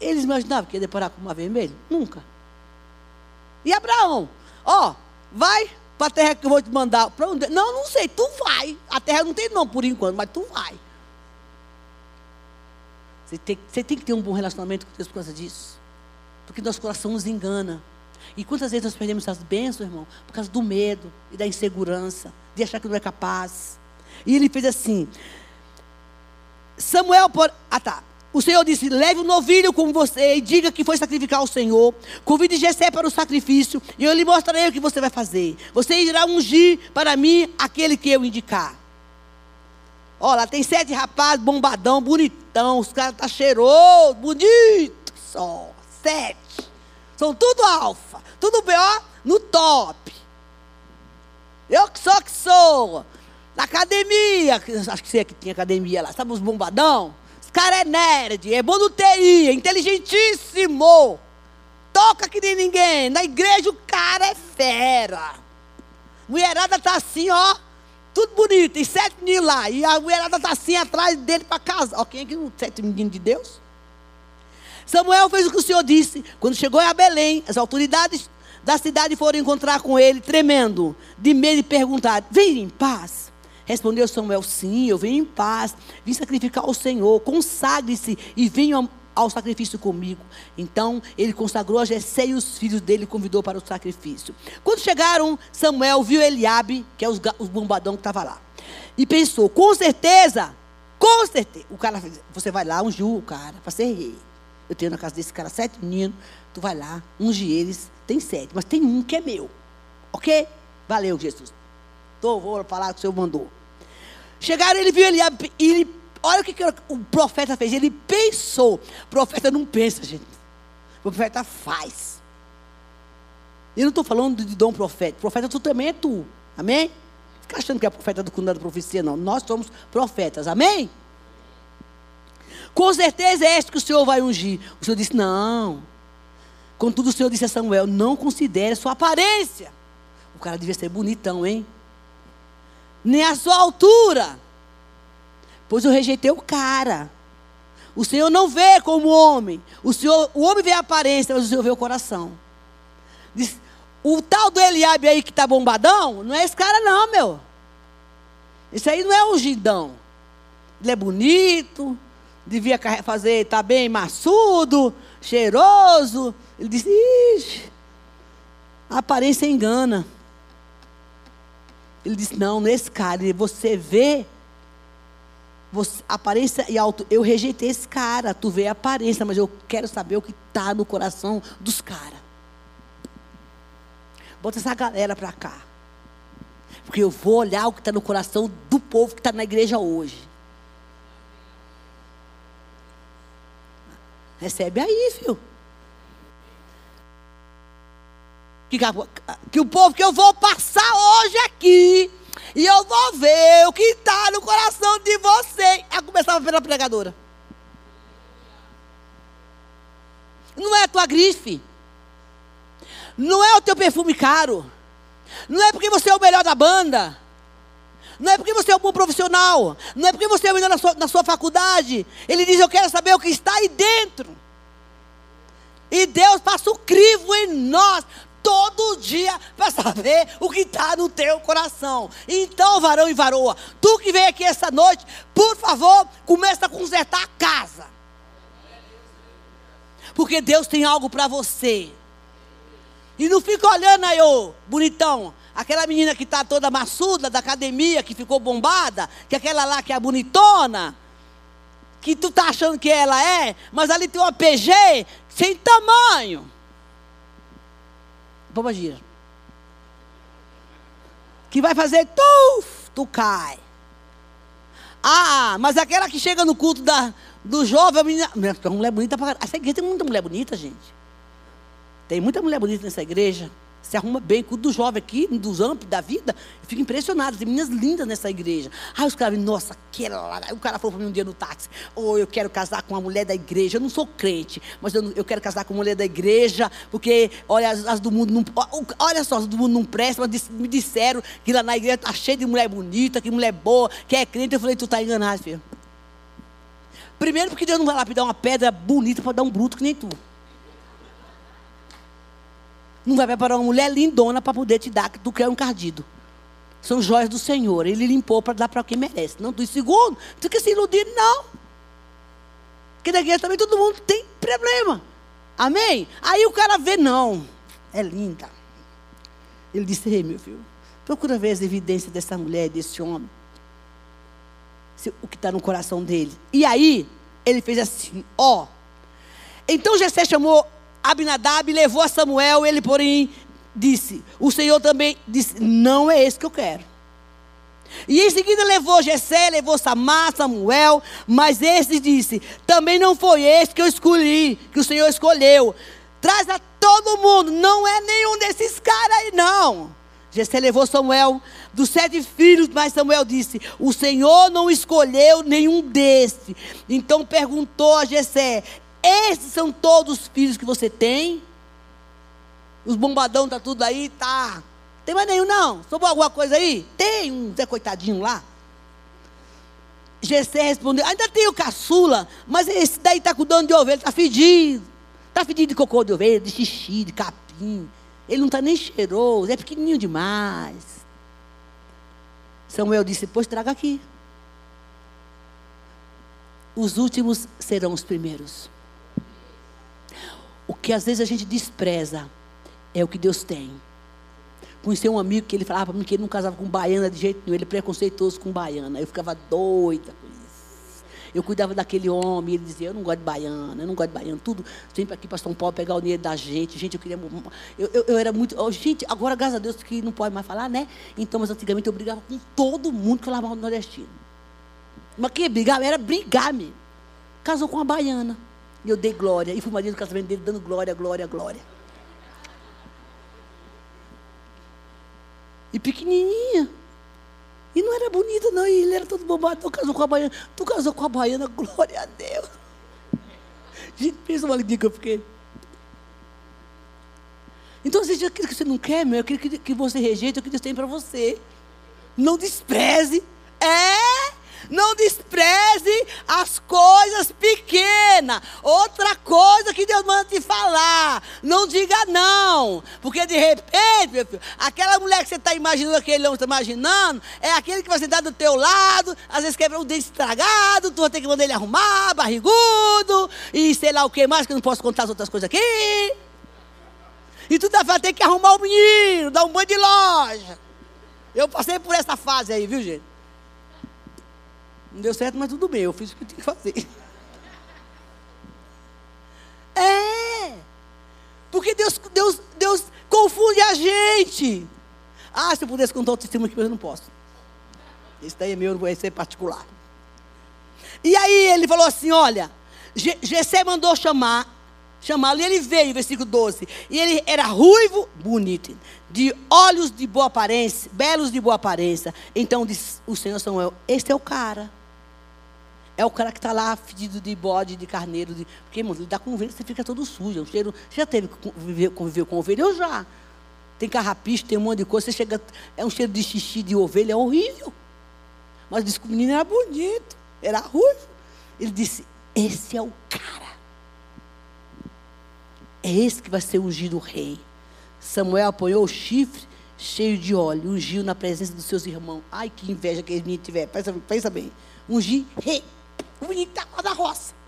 Eles imaginavam que ia deparar com uma vermelha? Nunca. E Abraão? Ó, vai para a terra que eu vou te mandar. Para onde? Não, não sei, tu vai. A terra não tem nome por enquanto, mas tu vai. Você tem, você tem que ter um bom relacionamento com Deus por causa disso. Porque nosso coração nos engana. E quantas vezes nós perdemos essas bênçãos, irmão? Por causa do medo e da insegurança, de achar que não é capaz. E ele fez assim. Samuel, por... ah tá. O Senhor disse: leve o um novilho com você e diga que foi sacrificar ao Senhor. Convide Jessé para o sacrifício e eu lhe mostrarei o que você vai fazer. Você irá ungir para mim aquele que eu indicar. Olha, tem sete rapazes, bombadão, bonitão. Os caras tá cheiroso, bonito só. Sete. São tudo alfa. Tudo B.O. no top. Eu que sou que sou. Na academia. Acho que você que tinha academia lá. Sabe os bombadão? Cara é nerd, é bom no TI, é inteligentíssimo. Toca que nem ninguém. Na igreja o cara é fera. mulherada tá assim, ó. Tudo bonito, tem sete meninos lá. E a mulherada tá assim atrás dele para casa. Ó, quem é que não sete meninos de Deus? Samuel fez o que o Senhor disse. Quando chegou a Belém, as autoridades da cidade foram encontrar com ele, tremendo, de medo e perguntar: Vem em paz. Respondeu Samuel: Sim, eu venho em paz. Vim sacrificar ao Senhor. Consagre-se e venha ao sacrifício comigo. Então ele consagrou a Jessé e os filhos dele convidou para o sacrifício. Quando chegaram, Samuel viu Eliabe, que é os, os bombadão que estava lá. E pensou, com certeza, com certeza. O cara, você vai lá, ungiu o cara para ser rei. Eu tenho na casa desse cara sete meninos, tu vai lá, unge eles, tem sete, mas tem um que é meu. Ok? Valeu, Jesus. Tô, vou falar que o Senhor mandou. Chegaram, ele viu Eliabe, e ele Olha o que, que o profeta fez. Ele pensou. O profeta não pensa, gente. O profeta faz. Eu não estou falando de dom profético. Profeta tu também é tu. Amém? Fica achando que é profeta do cunho da profecia, não. Nós somos profetas. Amém? Com certeza é este que o Senhor vai ungir. O Senhor disse: Não. Contudo, o Senhor disse a Samuel: Não considere sua aparência. O cara devia ser bonitão, hein? Nem a sua altura Pois eu rejeitei o cara. O Senhor não vê como homem. O, Senhor, o homem vê a aparência, mas o Senhor vê o coração. Diz, o tal do Eliabe aí que está bombadão, não é esse cara não, meu. Esse aí não é um gidão. Ele é bonito, devia fazer, está bem maçudo, cheiroso. Ele disse, ixi, a aparência engana. Ele disse, não, nesse cara, você vê você, aparência e alto. Eu rejeitei esse cara. Tu vê a aparência, mas eu quero saber o que está no coração dos caras. Bota essa galera para cá. Porque eu vou olhar o que está no coração do povo que está na igreja hoje. Recebe aí, filho. Que, que o povo que eu vou passar hoje aqui e eu vou ver o que está no coração de você. Ela começava pela pregadora. Não é a tua grife. Não é o teu perfume caro. Não é porque você é o melhor da banda. Não é porque você é um bom profissional. Não é porque você é o melhor na sua, na sua faculdade. Ele diz: Eu quero saber o que está aí dentro. E Deus passa o crivo em nós todo dia para saber o que está no teu coração. Então, varão e varoa, tu que vem aqui essa noite, por favor, começa a consertar a casa. Porque Deus tem algo para você. E não fica olhando aí, ô, bonitão. Aquela menina que está toda maçuda da academia, que ficou bombada, que aquela lá que é bonitona, que tu tá achando que ela é, mas ali tem uma PG sem tamanho. Pomba gira. Que vai fazer tu, tu cai. Ah, mas aquela que chega no culto da, do jovem, a menina. Uma mulher bonita para Essa igreja tem muita mulher bonita, gente. Tem muita mulher bonita nessa igreja se arruma bem, cuida do jovem aqui, dos amplos da vida. Eu fico impressionado, tem meninas lindas nessa igreja. Aí os caras, nossa, aquela lá. Aí o cara falou para mim um dia no táxi: Ou oh, eu quero casar com uma mulher da igreja. Eu não sou crente, mas eu, eu quero casar com uma mulher da igreja, porque, olha, as, as do mundo não. Olha só, as do mundo não prestam, mas me disseram que lá na igreja está cheio de mulher bonita, que mulher boa, que é crente. Eu falei: Tu está enganado, filho. Primeiro, porque Deus não vai lá pedir uma pedra bonita para dar um bruto que nem tu não vai preparar uma mulher lindona para poder te dar do que é um cardido. São joias do Senhor. Ele limpou para dar para quem merece. Não do segundo, não fica se iludindo, não. Porque na igreja também todo mundo tem problema. Amém? Aí o cara vê, não, é linda. Ele disse, ei, meu filho, procura ver as evidências dessa mulher, desse homem. O que está no coração dele. E aí, ele fez assim, ó. Então Jessé chamou Abinadab levou a Samuel, ele, porém, disse: O Senhor também disse: Não é esse que eu quero. E em seguida levou Jessé, levou Samar, Samuel, mas esse disse: Também não foi esse que eu escolhi, que o Senhor escolheu. Traz a todo mundo, não é nenhum desses caras aí, não. Jessé levou Samuel dos sete filhos, mas Samuel disse: O Senhor não escolheu nenhum desses. Então perguntou a Jessé: esses são todos os filhos que você tem. Os bombadão tá tudo aí, tá, Tem mais nenhum, não? Sobrou alguma coisa aí? Tem um Zé Coitadinho lá. Gessé respondeu, ainda tem o caçula, mas esse daí está cuidando de ovelha, está fedido. Está fedido de cocô de ovelha, de xixi, de capim. Ele não está nem cheiroso, é pequenininho demais. Samuel disse, pois traga aqui. Os últimos serão os primeiros. O que às vezes a gente despreza é o que Deus tem. Conheci um amigo que ele falava para mim que ele não casava com baiana de jeito nenhum, ele é preconceituoso com baiana. Eu ficava doida com isso. Eu cuidava daquele homem, ele dizia, eu não gosto de baiana, eu não gosto de baiana, tudo sempre aqui para São Paulo pegar o dinheiro da gente. Gente, eu queria. Eu, eu, eu era muito. Oh, gente, agora, graças a Deus, que não pode mais falar, né? Então, mas antigamente eu brigava com todo mundo que falava mal do nordestino. Mas que brigar? Era brigar mesmo. Casou com uma baiana. E eu dei glória. E fui marido do casamento dele, dando glória, glória, glória. E pequenininha. E não era bonita, não. E ele era todo bobado. Tu casou com a baiana. Tu casou com a baiana, glória a Deus. Gente, pensa uma alegria que eu fiquei. Então, seja aquilo que você não quer, meu, aquilo que, que você rejeita, o que Deus tem para você. Não despreze. É não despreze as coisas pequenas. Outra coisa que Deus manda te falar. Não diga não. Porque de repente, meu filho, aquela mulher que você está imaginando, aquele homem está imaginando, é aquele que vai sentar do teu lado, às vezes quebra um dente estragado, tu vai ter que mandar ele arrumar, barrigudo, e sei lá o que mais, que eu não posso contar as outras coisas aqui. E tu vai ter que arrumar o menino, dar um banho de loja. Eu passei por essa fase aí, viu, gente? Não deu certo, mas tudo bem, eu fiz o que eu tinha que fazer. É. Porque Deus, Deus, Deus confunde a gente. Ah, se eu pudesse contar o testemunho aqui, mas eu não posso. Esse daí é meu, não vai ser particular. E aí ele falou assim: olha, Gessé mandou chamar, chamá-lo, e ele veio, versículo 12. E ele era ruivo, bonito, de olhos de boa aparência, belos de boa aparência. Então disse o Senhor Samuel: Este é o cara. É o cara que está lá fedido de bode, de carneiro. De... Porque, irmão, lidar com ovelha, você fica todo sujo. É um cheiro... Você já teve que conviver, com ovelha? Eu já. Tem carrapicho, tem um monte de coisa. Você chega... É um cheiro de xixi de ovelha, é horrível. Mas disse que o menino era bonito. Era ruivo. Ele disse, esse é o cara. É esse que vai ser ungido o rei. Samuel apoiou o chifre cheio de óleo, ungiu na presença dos seus irmãos. Ai, que inveja que eles tiver. Pensa, pensa bem. Ungir rei. O menino está lá na roça.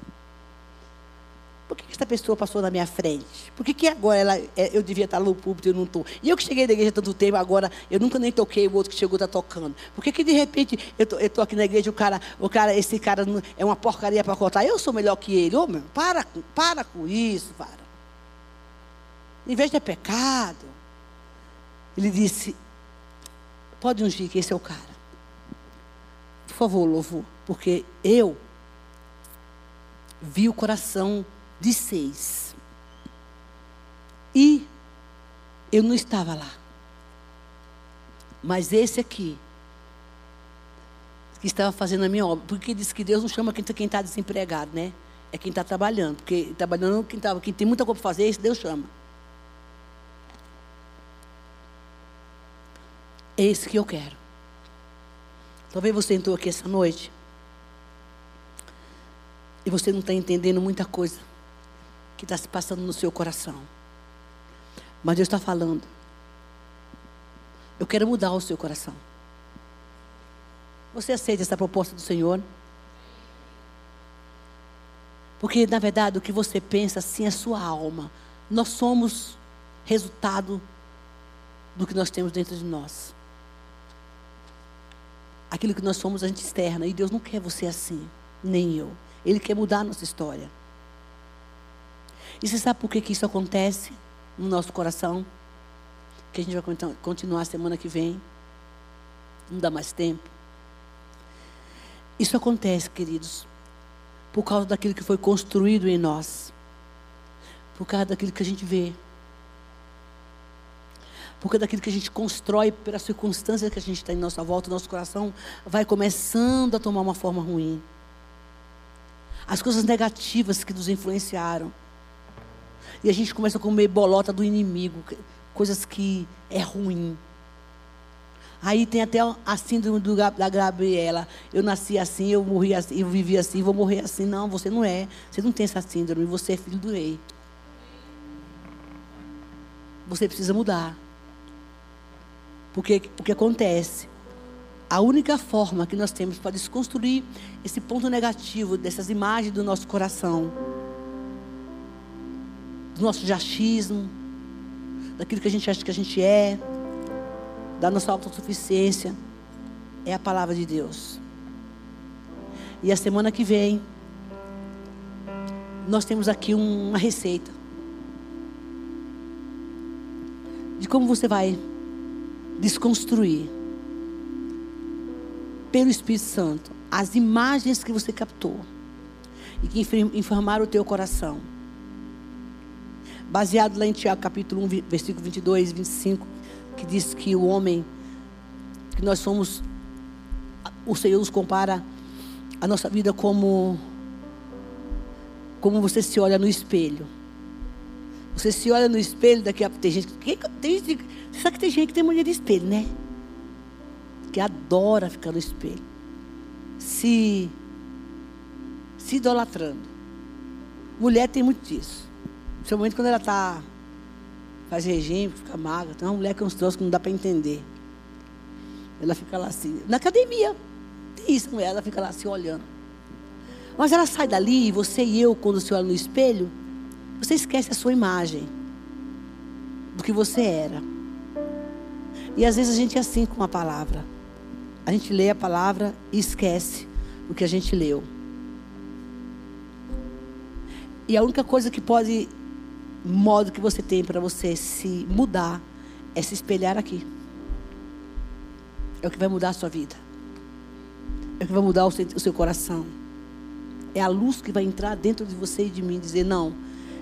Por que essa pessoa passou na minha frente? Por que, que agora ela, é, eu devia estar no púlpito e eu não estou? E eu que cheguei da igreja tanto tempo, agora eu nunca nem toquei, o outro que chegou está tocando. Por que, que de repente eu estou aqui na igreja o cara, o cara, esse cara é uma porcaria para cortar? Eu sou melhor que ele. Ô, meu, para, para com isso, para. Em vez de é pecado, ele disse, pode ungir que esse é o cara. Por favor, louvor, porque eu vi o coração de seis. E eu não estava lá. Mas esse aqui, que estava fazendo a minha obra, porque diz que Deus não chama quem está desempregado, né? É quem está trabalhando. Porque trabalhando, quem, tá, quem tem muita coisa para fazer, esse Deus chama. É esse que eu quero. Talvez você entrou aqui essa noite e você não está entendendo muita coisa que está se passando no seu coração. Mas Deus está falando. Eu quero mudar o seu coração. Você aceita essa proposta do Senhor? Porque, na verdade, o que você pensa, assim, é sua alma. Nós somos resultado do que nós temos dentro de nós. Aquilo que nós somos, a gente externa. E Deus não quer você assim, nem eu. Ele quer mudar a nossa história. E você sabe por que, que isso acontece no nosso coração? Que a gente vai continuar semana que vem. Não dá mais tempo. Isso acontece, queridos, por causa daquilo que foi construído em nós. Por causa daquilo que a gente vê. Por causa daquilo que a gente constrói pela circunstância que a gente está em nossa volta, nosso coração vai começando a tomar uma forma ruim as coisas negativas que nos influenciaram. E a gente começa a comer bolota do inimigo, coisas que é ruim. Aí tem até a síndrome do, da Gabriela. Eu nasci assim, eu morri assim, eu vivi assim, vou morrer assim. Não, você não é. Você não tem essa síndrome, você é filho do rei. Você precisa mudar. Porque o que acontece? A única forma que nós temos para desconstruir esse ponto negativo dessas imagens do nosso coração, do nosso jachismo, daquilo que a gente acha que a gente é, da nossa autossuficiência, é a palavra de Deus. E a semana que vem, nós temos aqui uma receita de como você vai desconstruir pelo Espírito Santo as imagens que você captou e que informaram o teu coração. Baseado lá em Tiago capítulo 1, versículo 22 e 25 que diz que o homem, que nós somos, o Senhor nos compara a nossa vida como, como você se olha no espelho. Você se olha no espelho, daqui a tem gente, tem você sabe que tem gente que tem mania de espelho, né? Que adora ficar no espelho. Se, se idolatrando. Mulher tem muito disso. Principalmente quando ela está faz regime, fica magra. Tem uma mulher que é uns troços que não dá para entender. Ela fica lá assim. Na academia, tem isso, mulher, ela fica lá assim olhando. Mas ela sai dali, você e eu, quando se olha no espelho, você esquece a sua imagem do que você era. E às vezes a gente é assim com a palavra. A gente lê a palavra e esquece o que a gente leu. E a única coisa que pode modo que você tem para você se mudar é se espelhar aqui. É o que vai mudar a sua vida. É o que vai mudar o seu, coração. É a luz que vai entrar dentro de você e de mim dizer: Não,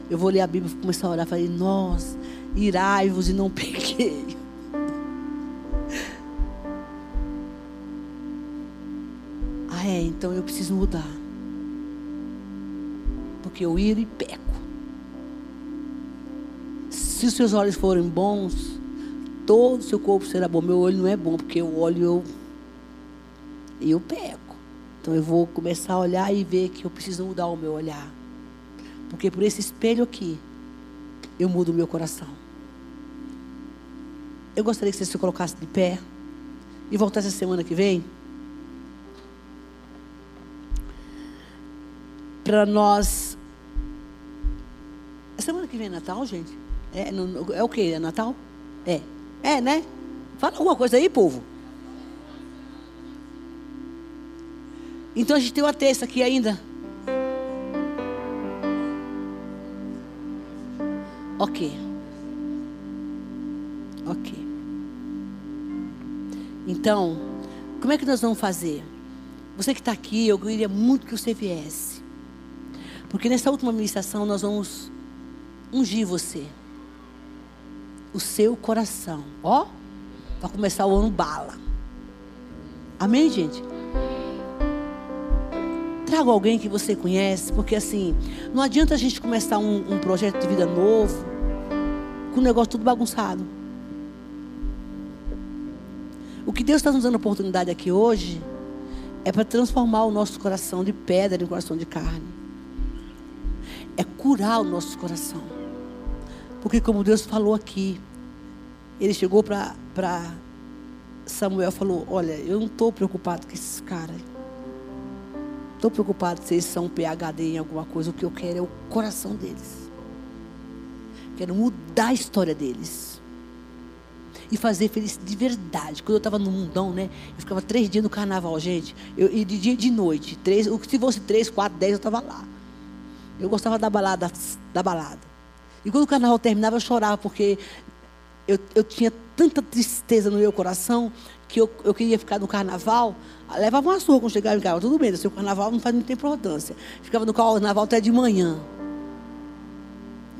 eu vou ler a Bíblia e começar a orar. Falei: Nós, irai-vos e não pequei. É, então eu preciso mudar. Porque eu iro e peco. Se os seus olhos forem bons, todo o seu corpo será bom. Meu olho não é bom, porque eu olho eu, eu peco. Então eu vou começar a olhar e ver que eu preciso mudar o meu olhar. Porque por esse espelho aqui, eu mudo o meu coração. Eu gostaria que você se colocasse de pé e voltasse a semana que vem. Para nós. A semana que vem é Natal, gente? É, é o que? É Natal? É. É, né? Fala alguma coisa aí, povo. Então a gente tem uma terça aqui ainda. Ok. Ok. Então, como é que nós vamos fazer? Você que está aqui, eu queria muito que você viesse. Porque nessa última ministração nós vamos ungir você o seu coração. Ó, para começar o ano bala. Amém, gente? Traga alguém que você conhece, porque assim, não adianta a gente começar um, um projeto de vida novo com o negócio tudo bagunçado. O que Deus está nos dando oportunidade aqui hoje é para transformar o nosso coração de pedra em coração de carne. É curar o nosso coração. Porque, como Deus falou aqui, ele chegou para Samuel falou: Olha, eu não estou preocupado com esses caras. Estou preocupado se eles são PHD em alguma coisa. O que eu quero é o coração deles. Quero mudar a história deles. E fazer feliz de verdade. Quando eu estava no mundão, né? Eu ficava três dias no carnaval, gente. Eu, e de dia e de noite. Três, se fosse três, quatro, dez, eu estava lá. Eu gostava da balada, da balada. E quando o carnaval terminava, eu chorava, porque eu, eu tinha tanta tristeza no meu coração que eu, eu queria ficar no carnaval. Levava uma surra quando chegava em casa. Tudo bem, o carnaval não faz muita importância. Ficava no carnaval até de manhã.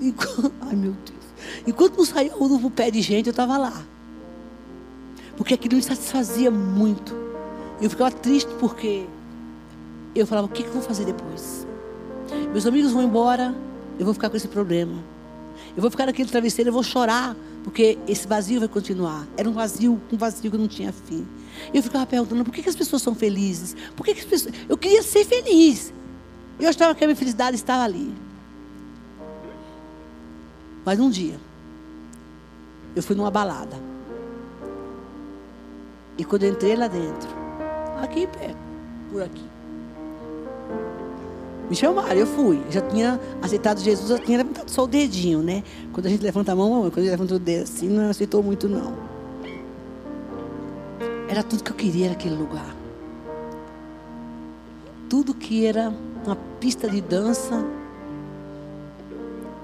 Enquanto, ai, meu Deus. Enquanto não saía o pé de gente, eu estava lá. Porque aquilo me satisfazia muito. Eu ficava triste porque eu falava, o que, que eu vou fazer depois? Meus amigos vão embora, eu vou ficar com esse problema. Eu vou ficar naquele travesseiro, eu vou chorar, Porque esse vazio vai continuar. Era um vazio, um vazio que não tinha fim. Eu ficava perguntando, por que, que as pessoas são felizes? Por que, que as pessoas. Eu queria ser feliz. Eu achava que a minha felicidade estava ali. Mas um dia, eu fui numa balada. E quando eu entrei lá dentro, aqui perto, por aqui. Me chamaram, eu fui. Eu já tinha aceitado Jesus, eu tinha levantado só o dedinho, né? Quando a gente levanta a mão, quando a gente levanta o dedo assim, não aceitou muito, não. Era tudo que eu queria naquele lugar. Tudo que era uma pista de dança.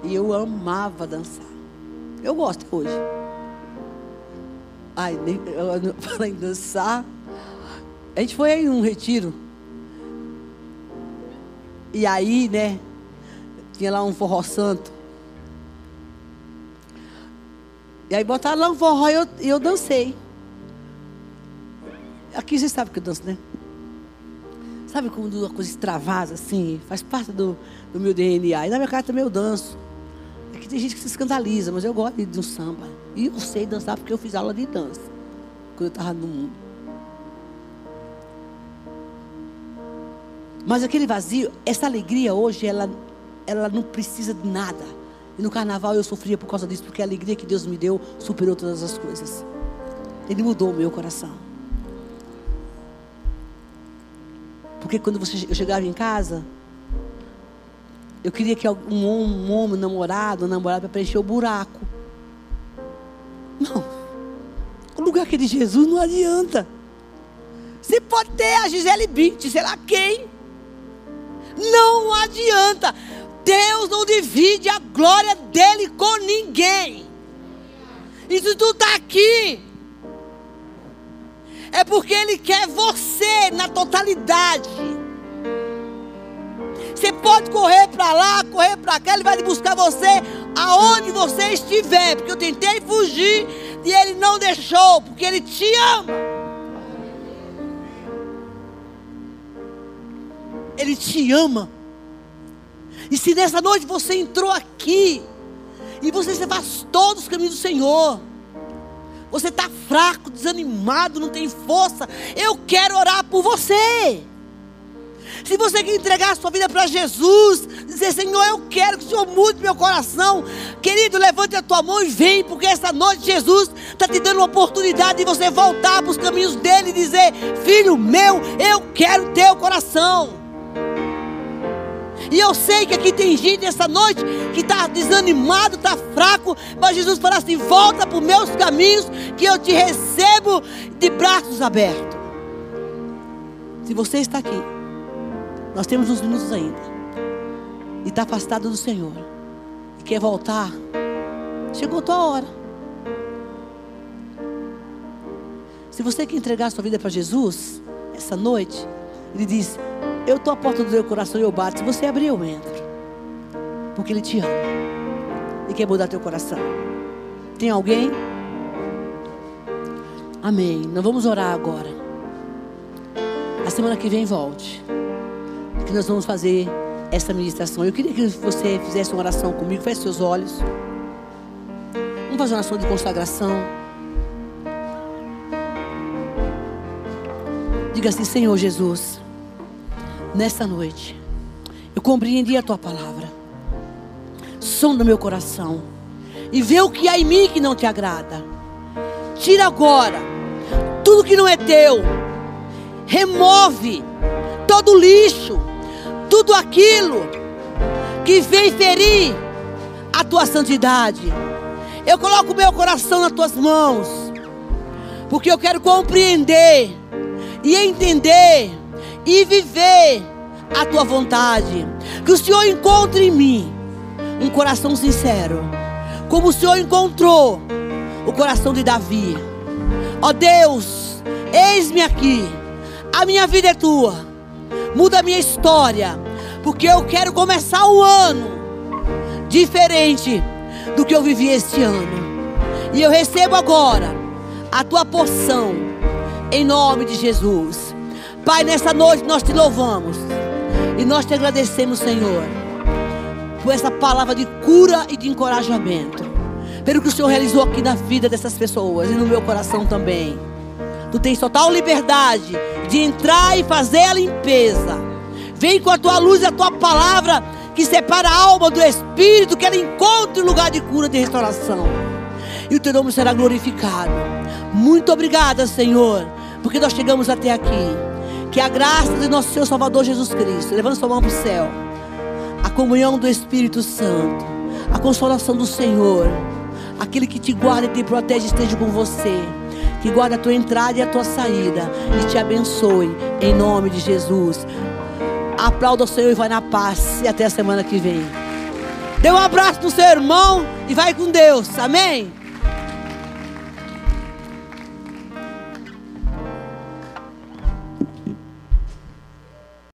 E eu amava dançar. Eu gosto hoje. Ai, falar em dançar. A gente foi em um retiro e aí, né? Tinha lá um forró santo. E aí botaram lá um forró e eu, eu dancei. Aqui vocês sabem que eu danço, né? Sabe quando a coisa extravasa assim? Faz parte do, do meu DNA. E na minha casa também eu danço. Aqui tem gente que se escandaliza, mas eu gosto de um samba. E eu sei dançar porque eu fiz aula de dança. Quando eu estava no mundo. Mas aquele vazio, essa alegria hoje, ela, ela não precisa de nada. E no carnaval eu sofria por causa disso, porque a alegria que Deus me deu superou todas as coisas. Ele mudou o meu coração. Porque quando você, eu chegava em casa, eu queria que um homem, um namorado, um namorado, para preencher o buraco. Não. O lugar que é de Jesus não adianta. Você pode ter a Gisele Bint, sei lá quem. Não adianta. Deus não divide a glória dele com ninguém. E se tu está aqui, é porque ele quer você na totalidade. Você pode correr para lá, correr para cá, ele vai buscar você aonde você estiver. Porque eu tentei fugir e ele não deixou, porque ele te ama. Ele te ama. E se nessa noite você entrou aqui e você se afastou dos caminhos do Senhor, você está fraco, desanimado, não tem força, eu quero orar por você. Se você quer entregar a sua vida para Jesus, dizer, Senhor, eu quero que o Senhor mude meu coração. Querido, levante a tua mão e vem, porque esta noite Jesus está te dando uma oportunidade de você voltar para os caminhos dele e dizer, filho meu, eu quero teu coração. E eu sei que aqui tem gente essa noite que está desanimado, está fraco, mas Jesus fala assim: volta para os meus caminhos, que eu te recebo de braços abertos. Se você está aqui, nós temos uns minutos ainda, e está afastado do Senhor, e quer voltar, chegou a tua hora. Se você quer entregar sua vida para Jesus, essa noite, Ele diz: eu estou à porta do teu coração e eu bato. Se você abrir, eu entro. Porque Ele te ama. E quer mudar teu coração. Tem alguém? Amém. Nós vamos orar agora. A semana que vem volte. Que nós vamos fazer essa ministração. Eu queria que você fizesse uma oração comigo. Feche seus olhos. Vamos fazer uma oração de consagração. Diga assim, Senhor Jesus nessa noite. Eu compreendi a tua palavra. Som do meu coração. E vê o que há em mim que não te agrada. Tira agora tudo que não é teu. Remove todo o lixo, tudo aquilo que vem ferir a tua santidade. Eu coloco o meu coração nas tuas mãos, porque eu quero compreender e entender e viver a tua vontade. Que o Senhor encontre em mim um coração sincero, como o Senhor encontrou o coração de Davi. Ó Deus, eis-me aqui. A minha vida é tua. Muda a minha história, porque eu quero começar um ano diferente do que eu vivi este ano. E eu recebo agora a tua porção em nome de Jesus. Pai, nessa noite nós te louvamos. E nós te agradecemos, Senhor, por essa palavra de cura e de encorajamento. pelo que o Senhor realizou aqui na vida dessas pessoas e no meu coração também. Tu tens total liberdade de entrar e fazer a limpeza. Vem com a tua luz e a tua palavra que separa a alma do espírito, que ela encontre um lugar de cura, de restauração. E o teu nome será glorificado. Muito obrigada, Senhor, porque nós chegamos até aqui. Que a graça de nosso Senhor Salvador Jesus Cristo, levando sua mão para o céu, a comunhão do Espírito Santo, a consolação do Senhor, aquele que te guarda e te protege, esteja com você. Que guarde a tua entrada e a tua saída. E te abençoe. Em nome de Jesus. Aplauda o Senhor e vai na paz. E até a semana que vem. Dê um abraço no seu irmão e vai com Deus. Amém?